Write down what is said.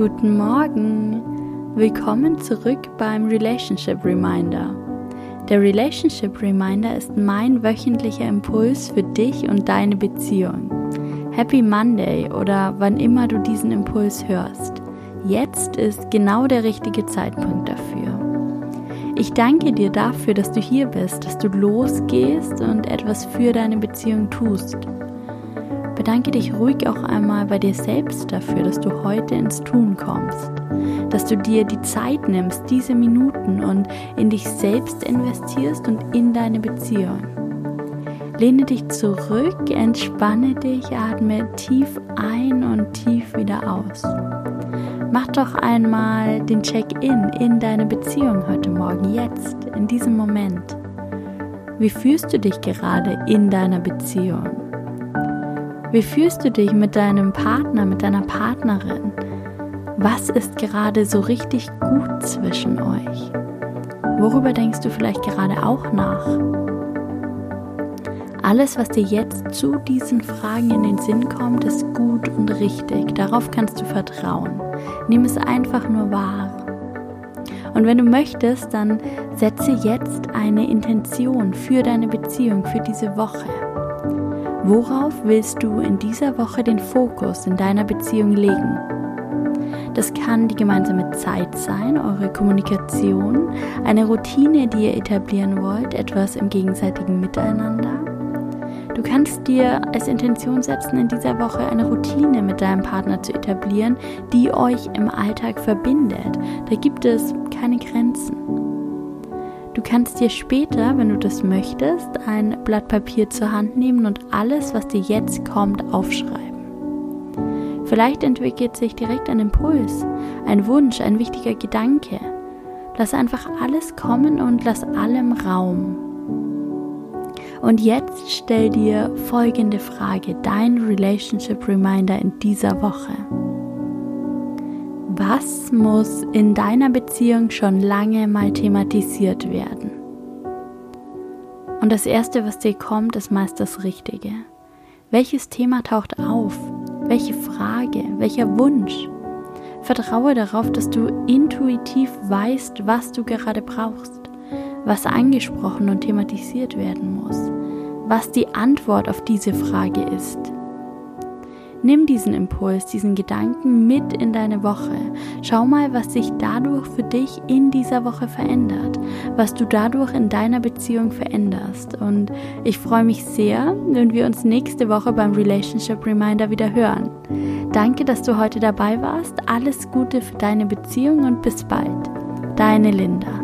Guten Morgen! Willkommen zurück beim Relationship Reminder. Der Relationship Reminder ist mein wöchentlicher Impuls für dich und deine Beziehung. Happy Monday oder wann immer du diesen Impuls hörst. Jetzt ist genau der richtige Zeitpunkt dafür. Ich danke dir dafür, dass du hier bist, dass du losgehst und etwas für deine Beziehung tust. Bedanke dich ruhig auch einmal bei dir selbst dafür, dass du heute ins Tun kommst, dass du dir die Zeit nimmst, diese Minuten und in dich selbst investierst und in deine Beziehung. Lehne dich zurück, entspanne dich, atme tief ein und tief wieder aus. Mach doch einmal den Check-in in deine Beziehung heute Morgen, jetzt, in diesem Moment. Wie fühlst du dich gerade in deiner Beziehung? Wie fühlst du dich mit deinem Partner, mit deiner Partnerin? Was ist gerade so richtig gut zwischen euch? Worüber denkst du vielleicht gerade auch nach? Alles, was dir jetzt zu diesen Fragen in den Sinn kommt, ist gut und richtig. Darauf kannst du vertrauen. Nimm es einfach nur wahr. Und wenn du möchtest, dann setze jetzt eine Intention für deine Beziehung, für diese Woche. Worauf willst du in dieser Woche den Fokus in deiner Beziehung legen? Das kann die gemeinsame Zeit sein, eure Kommunikation, eine Routine, die ihr etablieren wollt, etwas im gegenseitigen Miteinander. Du kannst dir als Intention setzen, in dieser Woche eine Routine mit deinem Partner zu etablieren, die euch im Alltag verbindet. Da gibt es keine Grenzen. Kannst dir später, wenn du das möchtest, ein Blatt Papier zur Hand nehmen und alles, was dir jetzt kommt, aufschreiben. Vielleicht entwickelt sich direkt ein Impuls, ein Wunsch, ein wichtiger Gedanke. Lass einfach alles kommen und lass allem Raum. Und jetzt stell dir folgende Frage, dein Relationship Reminder in dieser Woche. Was muss in deiner Beziehung schon lange mal thematisiert werden? Und das Erste, was dir kommt, ist meist das Richtige. Welches Thema taucht auf? Welche Frage? Welcher Wunsch? Vertraue darauf, dass du intuitiv weißt, was du gerade brauchst, was angesprochen und thematisiert werden muss, was die Antwort auf diese Frage ist. Nimm diesen Impuls, diesen Gedanken mit in deine Woche. Schau mal, was sich dadurch für dich in dieser Woche verändert, was du dadurch in deiner Beziehung veränderst. Und ich freue mich sehr, wenn wir uns nächste Woche beim Relationship Reminder wieder hören. Danke, dass du heute dabei warst. Alles Gute für deine Beziehung und bis bald. Deine Linda.